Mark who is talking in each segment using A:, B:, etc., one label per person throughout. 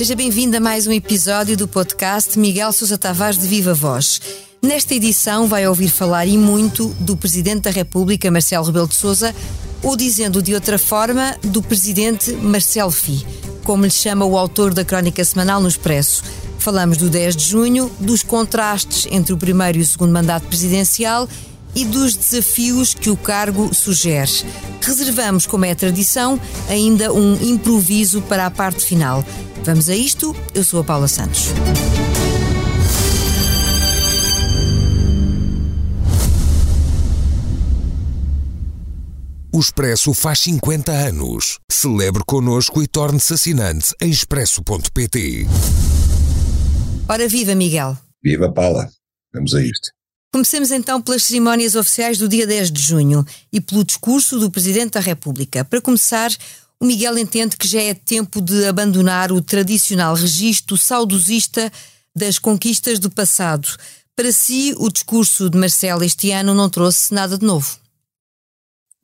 A: Seja bem-vindo a mais um episódio do podcast Miguel Sousa Tavares de Viva Voz. Nesta edição vai ouvir falar e muito do Presidente da República, Marcelo Rebelo de Sousa, ou dizendo de outra forma, do Presidente Marcelo Fi, como lhe chama o autor da crónica semanal no Expresso. Falamos do 10 de junho, dos contrastes entre o primeiro e o segundo mandato presidencial e dos desafios que o cargo sugere. Reservamos, como é a tradição, ainda um improviso para a parte final. Vamos a isto, eu sou a Paula Santos.
B: O Expresso faz 50 anos. Celebre connosco e torne-se assinante em expresso.pt.
A: Ora viva, Miguel.
C: Viva Paula. Vamos a isto.
A: Comecemos então pelas cerimónias oficiais do dia 10 de junho e pelo discurso do Presidente da República. Para começar, o Miguel entende que já é tempo de abandonar o tradicional registro saudosista das conquistas do passado. Para si, o discurso de Marcelo este ano não trouxe nada de novo.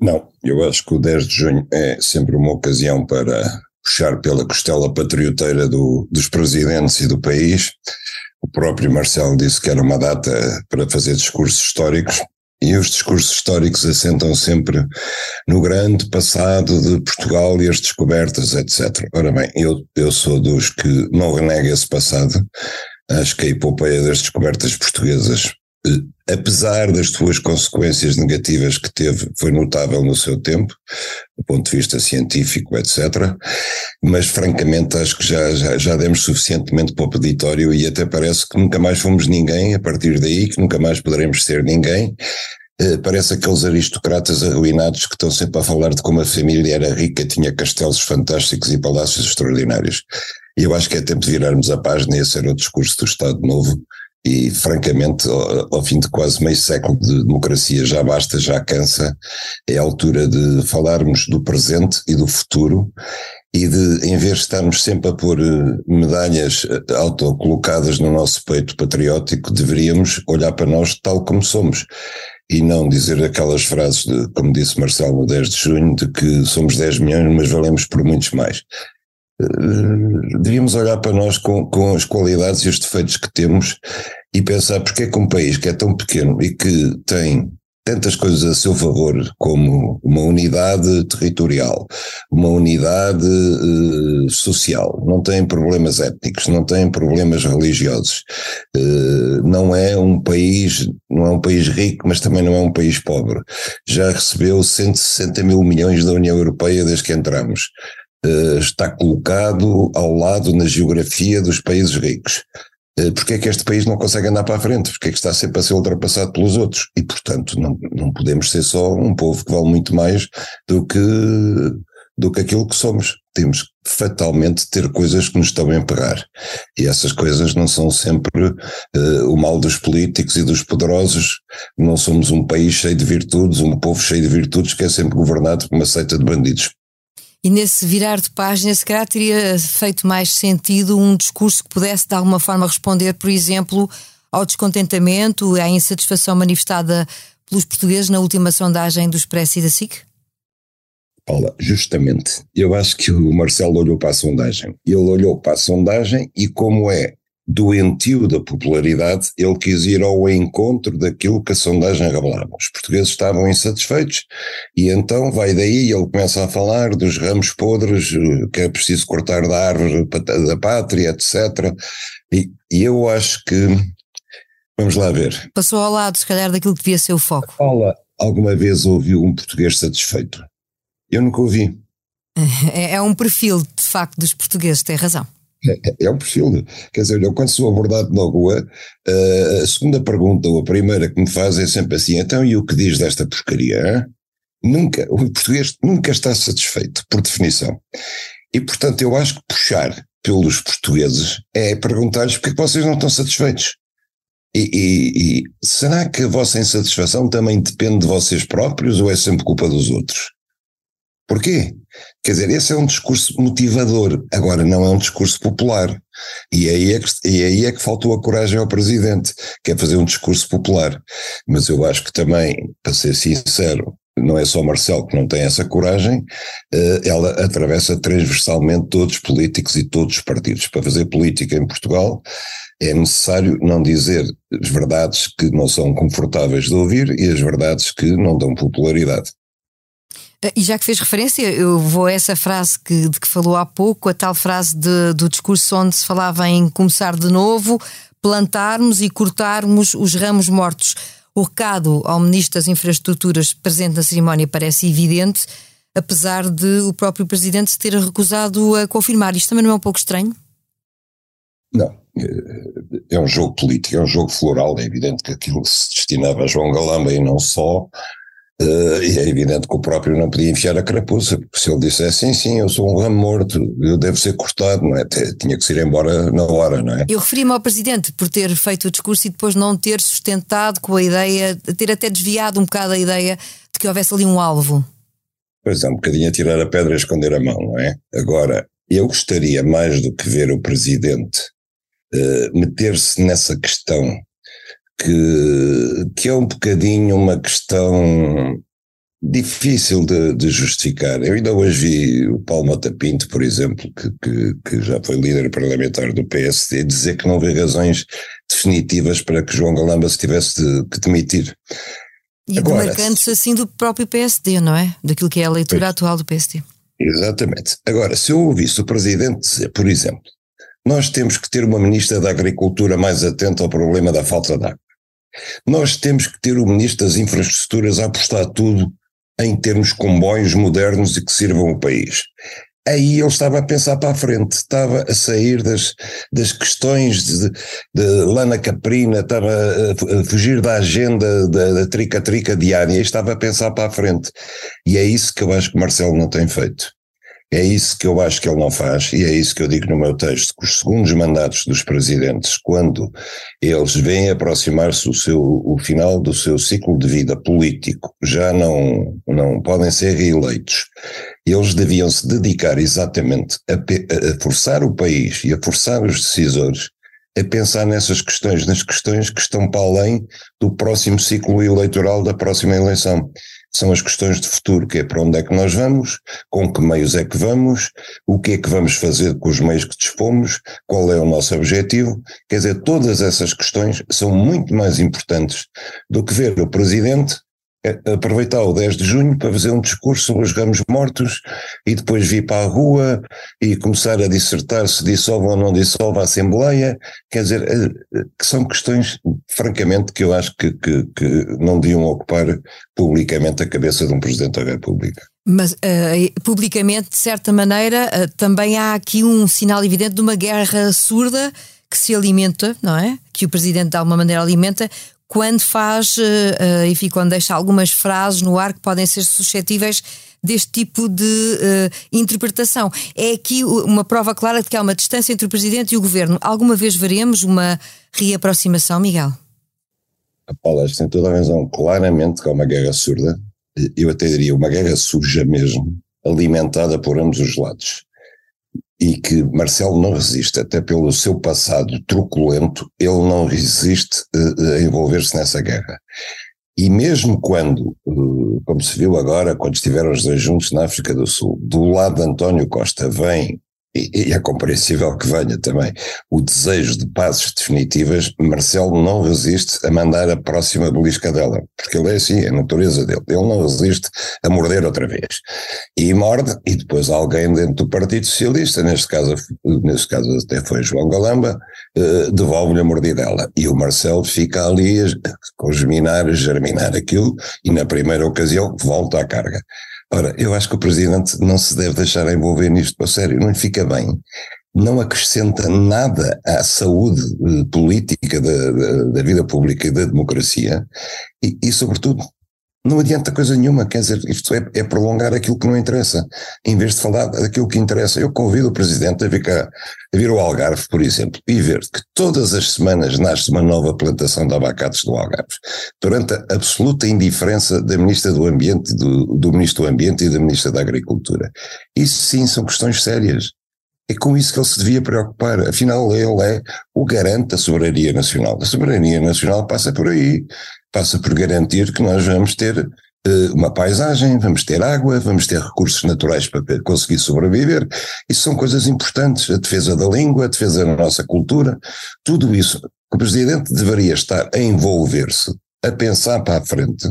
C: Não, eu acho que o 10 de junho é sempre uma ocasião para puxar pela costela patrioteira do, dos presidentes e do país. O próprio Marcelo disse que era uma data para fazer discursos históricos. E os discursos históricos assentam sempre no grande passado de Portugal e as descobertas, etc. Ora bem, eu, eu sou dos que não renega esse passado. Acho que a epopeia das descobertas portuguesas apesar das suas consequências negativas que teve, foi notável no seu tempo, do ponto de vista científico, etc. Mas, francamente, acho que já, já, já demos suficientemente para o peditório e até parece que nunca mais fomos ninguém a partir daí, que nunca mais poderemos ser ninguém. Uh, parece aqueles aristocratas arruinados que estão sempre a falar de como a família era rica, tinha castelos fantásticos e palácios extraordinários. E eu acho que é tempo de virarmos a página e esse era o discurso do Estado Novo, e francamente, ao, ao, fim de quase meio século de democracia, já basta, já cansa. É a altura de falarmos do presente e do futuro e de, em vez de estarmos sempre a pôr eh, medalhas eh, autocolocadas no nosso peito patriótico, deveríamos olhar para nós tal como somos e não dizer aquelas frases, de, como disse Marcelo no 10 de junho, de que somos 10 milhões, mas valemos por muitos mais. Eh, devíamos olhar para nós com, com as qualidades e os defeitos que temos e pensar porque é que um país que é tão pequeno e que tem tantas coisas a seu favor, como uma unidade territorial, uma unidade uh, social, não tem problemas étnicos, não tem problemas religiosos, uh, não é um país, não é um país rico, mas também não é um país pobre. Já recebeu 160 mil milhões da União Europeia desde que entramos. Uh, está colocado ao lado na geografia dos países ricos. Eh, porque é que este país não consegue andar para a frente, porque é que está sempre a ser ultrapassado pelos outros. E, portanto, não, não podemos ser só um povo que vale muito mais do que, do que aquilo que somos. Temos fatalmente ter coisas que nos estão a emperrar. E essas coisas não são sempre uh, o mal dos políticos e dos poderosos. Não somos um país cheio de virtudes, um povo cheio de virtudes que é sempre governado por uma seita de bandidos.
A: E nesse virar de página, se calhar teria feito mais sentido um discurso que pudesse de alguma forma responder, por exemplo, ao descontentamento, à insatisfação manifestada pelos portugueses na última sondagem do Expresso e da SIC?
C: Paula, justamente, eu acho que o Marcelo olhou para a sondagem. Ele olhou para a sondagem e como é doentio da popularidade, ele quis ir ao encontro daquilo que a sondagem revelava. Os portugueses estavam insatisfeitos e então vai daí ele começa a falar dos ramos podres eh, que é preciso cortar da árvore da pátria, etc. E, e eu acho que, vamos lá ver.
A: Passou ao lado, se calhar, daquilo que devia ser o foco.
C: Paula, alguma vez ouviu um português satisfeito? Eu nunca ouvi.
A: É, é um perfil, de facto, dos portugueses, tem razão.
C: É, é um perfil. Quer dizer, eu quando sou abordado na rua, uh, a segunda pergunta, ou a primeira que me faz é sempre assim: então e o que diz desta porcaria? Nunca, o português nunca está satisfeito, por definição. E portanto, eu acho que puxar pelos portugueses é perguntar-lhes porque é que vocês não estão satisfeitos. E, e, e será que a vossa insatisfação também depende de vocês próprios ou é sempre culpa dos outros? Porquê? Quer dizer, esse é um discurso motivador, agora não é um discurso popular. E aí é que, e aí é que faltou a coragem ao presidente, que é fazer um discurso popular. Mas eu acho que também, para ser sincero, não é só Marcelo que não tem essa coragem, uh, ela atravessa transversalmente todos os políticos e todos os partidos. Para fazer política em Portugal é necessário não dizer as verdades que não são confortáveis de ouvir e as verdades que não dão popularidade.
A: Eh, e já que fez referência, eu vou a essa frase que, de que falou há pouco, a tal frase de, do discurso onde se falava em começar de novo, plantarmos e cortarmos os ramos mortos. O recado ao Ministro das Infraestruturas presente na cerimónia parece evidente, apesar de o próprio Presidente ter recusado a confirmar. Isto também não é um pouco estranho?
C: Não. É um jogo político, é um jogo floral. É evidente que aquilo se destinava a João Galamba e não só. Uh, e é evidente que o próprio não podia enfiar a carapuça, porque se ele dissesse sim, sim, eu sou um ramo morto, eu devo ser cortado, não é? Tinha que se ir embora na hora, não é?
A: Eu referi-me ao Presidente por ter feito o discurso e depois não ter sustentado com a ideia, ter até desviado um bocado a ideia de que houvesse ali um alvo.
C: Pois é, um bocadinho a tirar a pedra e a esconder a mão, não é? Agora, eu gostaria mais do que ver o Presidente uh, meter-se nessa questão que, que é um bocadinho uma questão difícil de, de, justificar. Eu ainda hoje vi o Paulo Mota Pinto, por exemplo, que, que, que, já foi líder parlamentar do PSD, dizer que não vê razões definitivas para que João Galamba se tivesse de, que demitir.
A: E demarcando-se assim do próprio PSD, não é? Daquilo que é a leitura pois, atual do PSD.
C: Exatamente. Agora, se eu ouvisse o Presidente dizer, por exemplo, nós temos que ter uma Ministra da Agricultura mais atenta ao problema da falta de água. Nós temos que ter o Ministro das Infraestruturas a apostar tudo em termos comboios modernos e que sirvam o país. Aí ele estava a pensar para a frente, estava a sair das, das questões de, de lana caprina, estava a, fugir da agenda da trica-trica diária, estava a pensar para a frente. E é isso que eu acho que Marcelo não tem feito. É isso que eu acho que ele não faz, e é isso que eu digo no meu texto, que os segundos mandatos dos presidentes, quando eles veem aproximar-se o, o final do seu ciclo de vida político, já não, não podem ser reeleitos, eles deviam se dedicar exatamente a, a forçar o país e a forçar os decisores a pensar nessas questões, nas questões que estão para além do próximo ciclo eleitoral da próxima eleição são as questões de futuro, que é para onde é que nós vamos, com que meios é que vamos, o que é que vamos fazer com os meios que dispomos, qual é o nosso objetivo. Quer dizer, todas essas questões são muito mais importantes do que ver o Presidente aproveitar o 10 de junho para fazer um discurso sobre os ramos mortos e depois vir para a rua e começar a dissertar se dissolve ou não dissolve a Assembleia. Quer dizer, eh, que são questões, francamente, que eu acho que, que, que não deviam ocupar publicamente a cabeça de um Presidente da República.
A: Mas uh, publicamente, de certa maneira, uh, também há aqui um sinal evidente de uma guerra surda que se alimenta, não é? Que o Presidente de alguma maneira alimenta quando faz, uh, enfim, quando deixa algumas frases no ar que podem ser suscetíveis deste tipo de uh, interpretação. É aqui uma prova clara de que há uma distância entre o Presidente e o Governo. Alguma vez veremos uma reaproximação, Miguel?
C: A Paula tem toda a razão. Claramente que há uma guerra surda, eu até diria uma guerra suja mesmo, alimentada por ambos os lados e que Marcelo não resiste, até pelo seu passado truculento, ele não resiste uh, a envolver-se nessa guerra. E mesmo quando, uh, como se viu agora, quando estiveram os dois juntos na África do Sul, do lado de António Costa vem e, é compreensível que venha também o desejo de pazes definitivas, Marcelo não resiste a mandar a próxima belisca dela, porque ele é assim, é a natureza dele, ele não resiste a morder outra vez. E morde, e depois alguém dentro do Partido Socialista, neste caso, neste caso até foi João Galamba, eh, devolve-lhe a mordidela. E o Marcelo fica ali a congeminar, a germinar aquilo, e na primeira ocasião volta à carga. Ora, eu acho que o Presidente não se deve deixar envolver nisto para sério, não lhe fica bem. Não acrescenta nada à saúde eh, política da, da, da, vida pública e da democracia e, e, sobretudo, não adianta coisa nenhuma, quer dizer, isto é, é, prolongar aquilo que não interessa, em vez de falar daquilo que interessa. Eu convido o Presidente a vir, cá, a vir ao Algarve, por exemplo, e ver que todas as semanas nasce uma nova plantação de abacates do Algarve, durante a absoluta indiferença da Ministra do Ambiente, do, do Ministro do Ambiente e da Ministra da Agricultura. Isso sim são questões sérias. É com isso que ele se devia preocupar. Afinal, ele é o garante da soberania nacional. A soberania nacional passa por aí passa por garantir que nós vamos ter uh, uma paisagem, vamos ter água, vamos ter recursos naturais para conseguir sobreviver. Isso são coisas importantes. A defesa da língua, a defesa da nossa cultura, tudo isso. O presidente deveria estar a envolver-se, a pensar para a frente.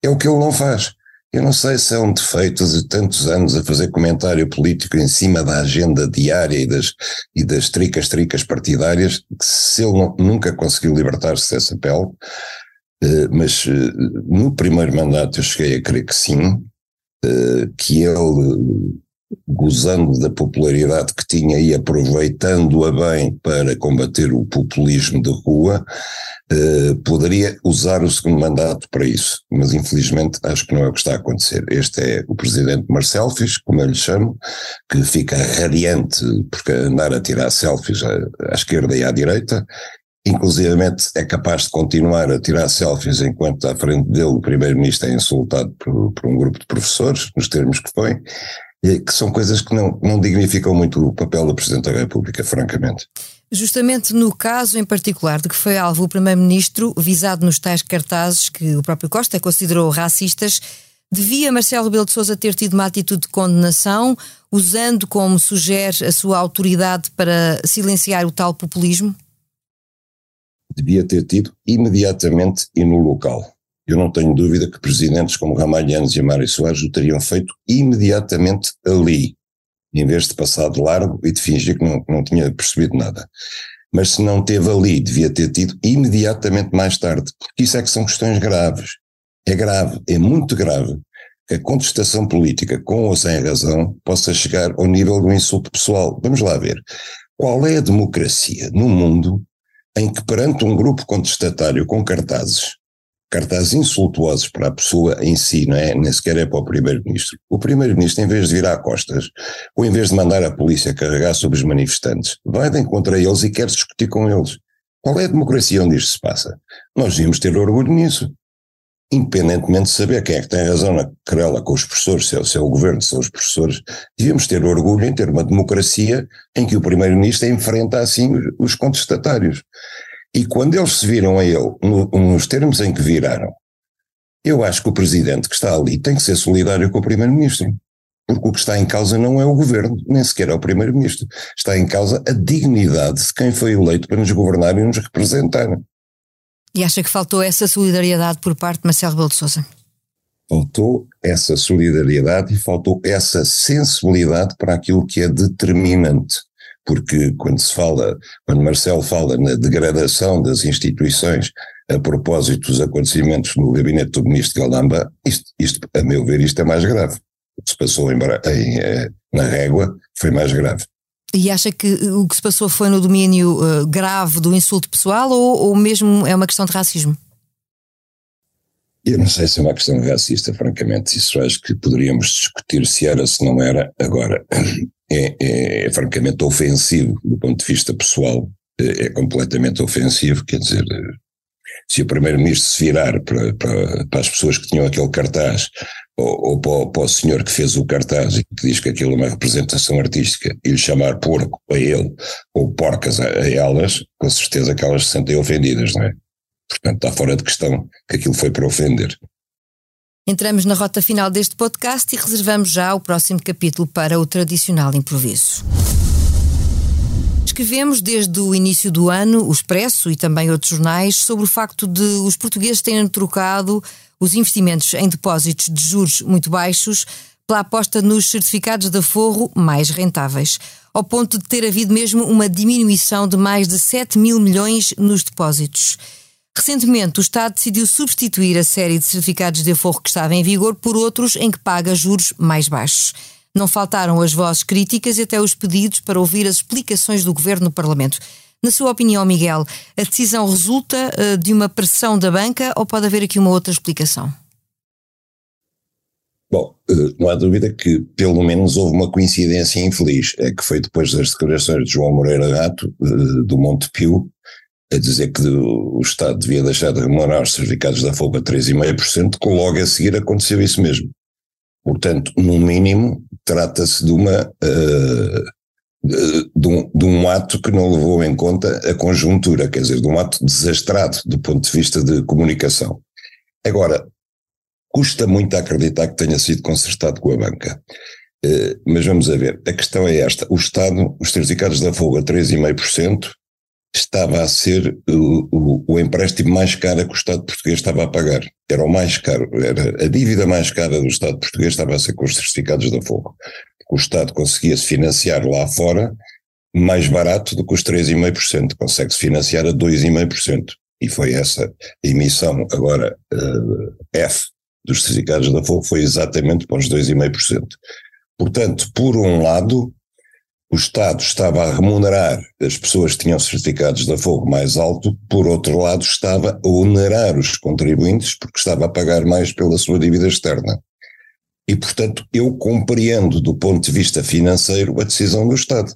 C: É o que ele não faz. Eu não sei se é um defeito de tantos anos a fazer comentário político em cima da agenda diária e das, e das tricas tricas partidárias, se ele não, nunca conseguiu libertar-se dessa pele, eh, mas eh, no primeiro mandato eu cheguei a crer que sim, eh, que ele, gozando da popularidade que tinha e aproveitando-a bem para combater o populismo de rua, poderia usar o segundo mandato para isso, mas infelizmente acho que não é o que está a acontecer. Este é o presidente Marcelo Fisch, como eu lhe chamo, que fica radiante porque andar a tirar selfies à, à esquerda e à direita, inclusivamente é capaz de continuar a tirar selfies enquanto à frente dele o primeiro-ministro é insultado por, por, um grupo de professores, nos termos que foi, que são coisas que não, não dignificam muito o papel do Presidente da República, francamente.
A: Justamente no caso em particular de que foi alvo o Primeiro-Ministro, visado nos tais cartazes que o próprio Costa considerou racistas, devia Marcelo Rebelo de Sousa ter tido uma atitude de condenação, usando como sugere a sua autoridade para silenciar o tal populismo?
C: Devia ter tido imediatamente e no local. Eu não tenho dúvida que presidentes como Ramalhianos e Mário Soares o teriam feito imediatamente ali, em vez de passar de largo e de fingir que não, não tinha percebido nada. Mas se não teve ali, devia ter tido imediatamente mais tarde, porque isso é que são questões graves. É grave, é muito grave que a contestação política, com ou sem razão, possa chegar ao nível do insulto pessoal. Vamos lá ver. Qual é a democracia no mundo em que, perante um grupo contestatário com cartazes, cartazes insultuosos para a pessoa em si, não é? Nem sequer é para o Primeiro-Ministro. O Primeiro-Ministro, em vez de virar costas, ou em vez de mandar a polícia carregar sobre os manifestantes, vai de encontro a eles e quer discutir com eles. Qual é a democracia onde isto se passa? Nós devíamos ter orgulho nisso. Independentemente de saber quem é que tem razão na querela com os professores, se é, se é o governo, se são os professores, devíamos ter orgulho em ter uma democracia em que o Primeiro-Ministro enfrenta assim os contestatários. E quando eles se viram a ele, no, nos termos em que viraram, eu acho que o presidente que está ali tem que ser solidário com o primeiro-ministro. Porque o que está em causa não é o governo, nem sequer é o primeiro-ministro. Está em causa a dignidade de quem foi eleito para nos governar e nos representar.
A: E acha que faltou essa solidariedade por parte de Marcelo Rebelo de Sousa?
C: Faltou essa solidariedade e faltou essa sensibilidade para aquilo que é determinante porque quando se fala, quando Marcelo fala na degradação das instituições a propósito dos acontecimentos no gabinete do ministro Galamba, isto, isto, a meu ver, isto é mais grave. O que se passou em, em, eh, na régua foi mais grave.
A: E acha que o que se passou foi no domínio uh, grave do insulto pessoal ou, ou mesmo é uma questão de racismo?
C: Eu não sei se é uma questão racista, francamente. Isso acho que poderíamos discutir se era, se não era. Agora, é, é, é, francamente ofensivo do ponto de vista pessoal, é, é completamente ofensivo, quer dizer, se o primeiro-ministro se virar para, para, para, as pessoas que tinham aquele cartaz, ou, ou para, para, o senhor que fez o cartaz e que diz que aquilo é uma representação artística, e lhe chamar porco a ele, ou porcas a, a elas, com certeza que elas se sentem ofendidas, não é? Portanto, está fora de questão que aquilo foi para ofender.
A: Entramos na rota final deste podcast e reservamos já o próximo capítulo para o tradicional improviso. Escrevemos desde o início do ano, o Expresso e também outros jornais, sobre o facto de os portugueses terem trocado os investimentos em depósitos de juros muito baixos pela aposta nos certificados de aforro mais rentáveis, ao ponto de ter havido mesmo uma diminuição de mais de 7 mil milhões nos depósitos. Recentemente, o Estado decidiu substituir a série de certificados de aforro que estava em vigor por outros em que paga juros mais baixos. Não faltaram as vozes críticas e até os pedidos para ouvir as explicações do Governo no Parlamento. Na sua opinião, Miguel, a decisão resulta uh, de uma pressão da banca ou pode haver aqui uma outra explicação?
C: Bom, uh, não há dúvida que pelo menos houve uma coincidência infeliz, é que foi depois das declarações de João Moreira Gato, uh, do Monte Pio, a dizer que o Estado devia deixar de remunerar os certificados da FOB a 3,5%, que logo a seguir aconteceu isso mesmo. Portanto, no mínimo, trata-se de uma. Uh, de, um, de, um, ato que não levou em conta a conjuntura, quer dizer, de um ato desastrado do ponto de vista de comunicação. Agora, custa muito acreditar que tenha sido consertado com a banca. Uh, mas vamos a ver, a questão é esta: o Estado, os certificados da folga 3,5%, estava a ser o, o, o, empréstimo mais caro que o Estado português estava a pagar. Era o mais caro, era a dívida mais cara do Estado português estava a ser com os certificados da folga. O Estado conseguia-se financiar lá fora mais barato do que os 3,5%, consegue-se financiar a 2,5%. E foi essa emissão agora uh, F dos certificados da folga, foi exatamente para os 2,5%. Portanto, por um lado, o Estado estava a remunerar as pessoas que tinham certificados da fogo mais alto, por outro lado, estava a onerar os contribuintes porque estava a pagar mais pela sua dívida externa. E, portanto, eu compreendo do ponto de vista financeiro a decisão do Estado.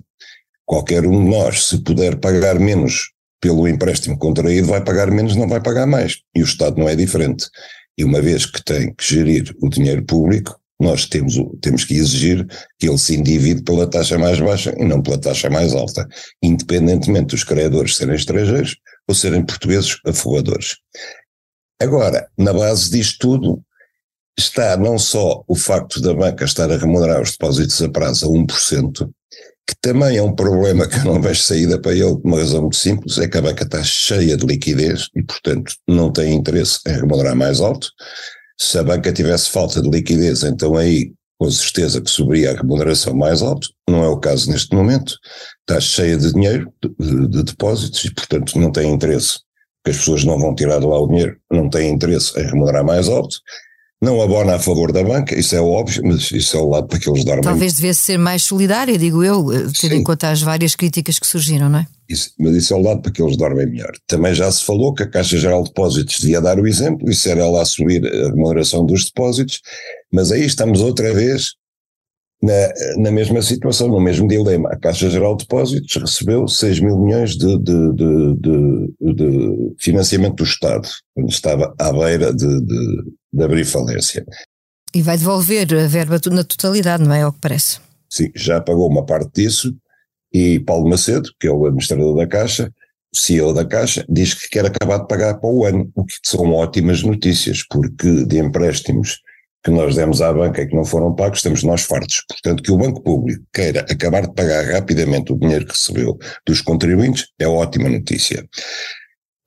C: Qualquer um de nós, se puder pagar menos pelo empréstimo contraído, vai pagar menos, não vai pagar mais. E o Estado não é diferente. E uma vez que tem que gerir o dinheiro público, nós temos, temos que exigir que ele se endivide pela taxa mais baixa e não pela taxa mais alta, independentemente dos credores serem estrangeiros ou serem portugueses afogadores. Agora, na base disto tudo, está não só o facto da banca estar a remunerar os depósitos a prazo a 1%, que também é um problema que eu não vejo saída para ele, por uma razão muito simples, é que a banca está cheia de liquidez e, portanto, não tem interesse em remunerar mais alto, se a banca tivesse falta de liquidez, então aí com certeza que subiria a remuneração mais alta, não é o caso neste momento, está cheia de dinheiro, de, de depósitos, e portanto não tem interesse, porque as pessoas não vão tirar de lá o dinheiro, não têm interesse em remunerar mais alto, não abona a favor da banca, isso é óbvio, mas isso é o lado para que eles dormem.
A: Talvez devesse ser mais solidária, digo eu, tendo em conta as várias críticas que surgiram, não é?
C: Isso, mas isso é o lado para que eles dormem melhor. Também já se falou que a Caixa Geral de Depósitos devia dar o exemplo, isso era ela assumir a remuneração dos depósitos, mas aí estamos outra vez na, na mesma situação, no mesmo dilema. A Caixa Geral de Depósitos recebeu 6 mil milhões de, de, de, de financiamento do Estado, quando estava à beira de, de abrir falência.
A: E vai devolver a verba na totalidade, não é? o que parece.
C: Sim, já pagou uma parte disso e Paulo Macedo, que é o administrador da Caixa, o CEO da Caixa, diz que quer acabar de pagar para o ano, o que são ótimas notícias, porque de empréstimos que nós demos à banca e que não foram pagos, estamos nós fartos. Portanto, que o Banco Público queira acabar de pagar rapidamente o dinheiro que recebeu dos contribuintes é ótima notícia.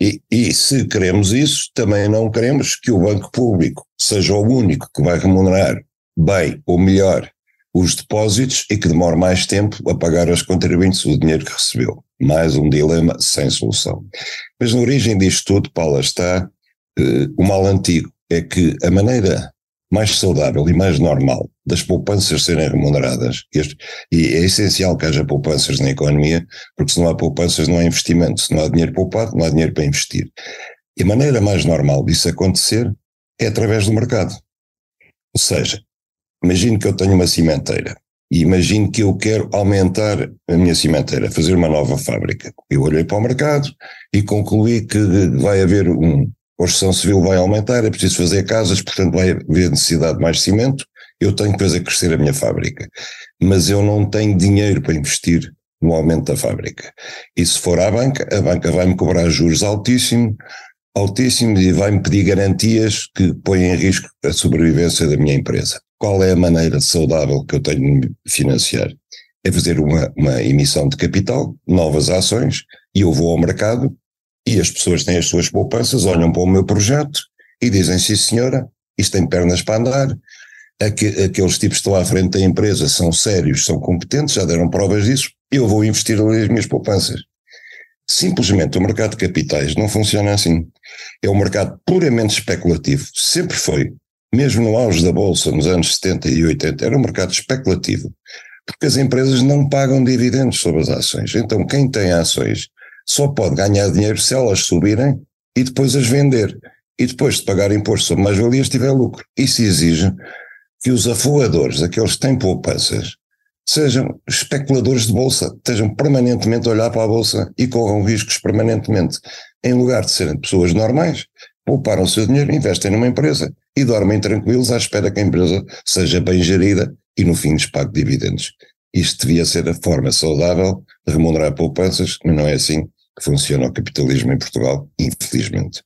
C: E, e, se queremos isso, também não queremos que o Banco Público seja o único que vai remunerar bem ou melhor os depósitos e que demore mais tempo a pagar aos contribuintes o dinheiro que recebeu. Mais um dilema sem solução. Mas na origem disto tudo, Paula, está uh, o mal antigo. É que a maneira mais saudável e mais normal das poupanças serem remuneradas, e é essencial que haja poupanças na economia, porque se não há poupanças não há investimento, se não há dinheiro poupado não há dinheiro para investir. E a maneira mais normal disso acontecer é através do mercado. Ou seja, imagino que eu tenho uma cimenteira e imagino que eu quero aumentar a minha cimenteira, fazer uma nova fábrica. Eu olhei para o mercado e concluí que vai haver um, construção civil vai aumentar, é preciso fazer casas, portanto vai haver necessidade de mais cimento, eu tenho que fazer crescer a minha fábrica. Mas eu não tenho dinheiro para investir no aumento da fábrica. E se for à banca, a banca vai-me cobrar juros altíssimos, altíssimos e vai-me pedir garantias que põem em risco a sobrevivência da minha empresa. Qual é a maneira saudável que eu tenho de financiar? É fazer uma, uma emissão de capital, novas ações, e eu vou ao mercado e as pessoas têm as suas poupanças, olham para o meu projeto e dizem: sim, senhora, isto tem pernas para andar. Aqueles tipos que estão à frente da empresa são sérios, são competentes, já deram provas disso, eu vou investir ali as minhas poupanças. Simplesmente o mercado de capitais não funciona assim. É um mercado puramente especulativo, sempre foi. Mesmo no auge da Bolsa, nos anos 70 e 80, era um mercado especulativo. Porque as empresas não pagam dividendos sobre as ações. Então, quem tem ações só pode ganhar dinheiro se elas subirem e depois as vender. E depois de pagar imposto sobre mais-valias tiver lucro. Isso exige que os afogadores, aqueles que têm poupanças, sejam especuladores de bolsa, estejam permanentemente a olhar para a bolsa e corram riscos permanentemente. Em lugar de serem pessoas normais, pouparam o seu dinheiro, investem numa empresa e dormem tranquilos à espera que a empresa seja bem gerida e no fim lhes pague dividendos. Isto devia ser a forma saudável de remunerar poupanças, mas não é assim funciona o capitalismo em Portugal, infelizmente.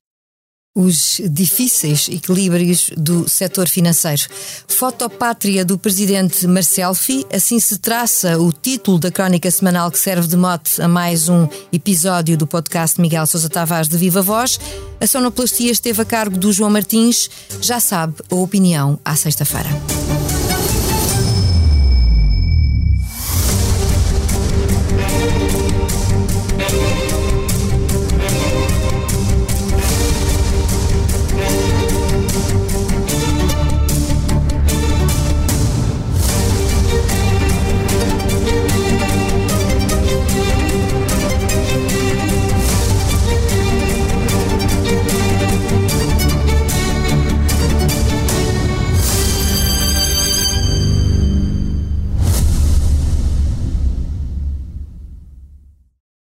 A: os difíceis equilíbrios do setor financeiro. Fotopátria do presidente Marcelfi, assim se traça o título da crónica semanal que serve de mote a mais um episódio do podcast Miguel Sousa Tavares de Viva Voz. A sonoplastia esteve a cargo do João Martins. Já sabe a opinião à sexta-feira.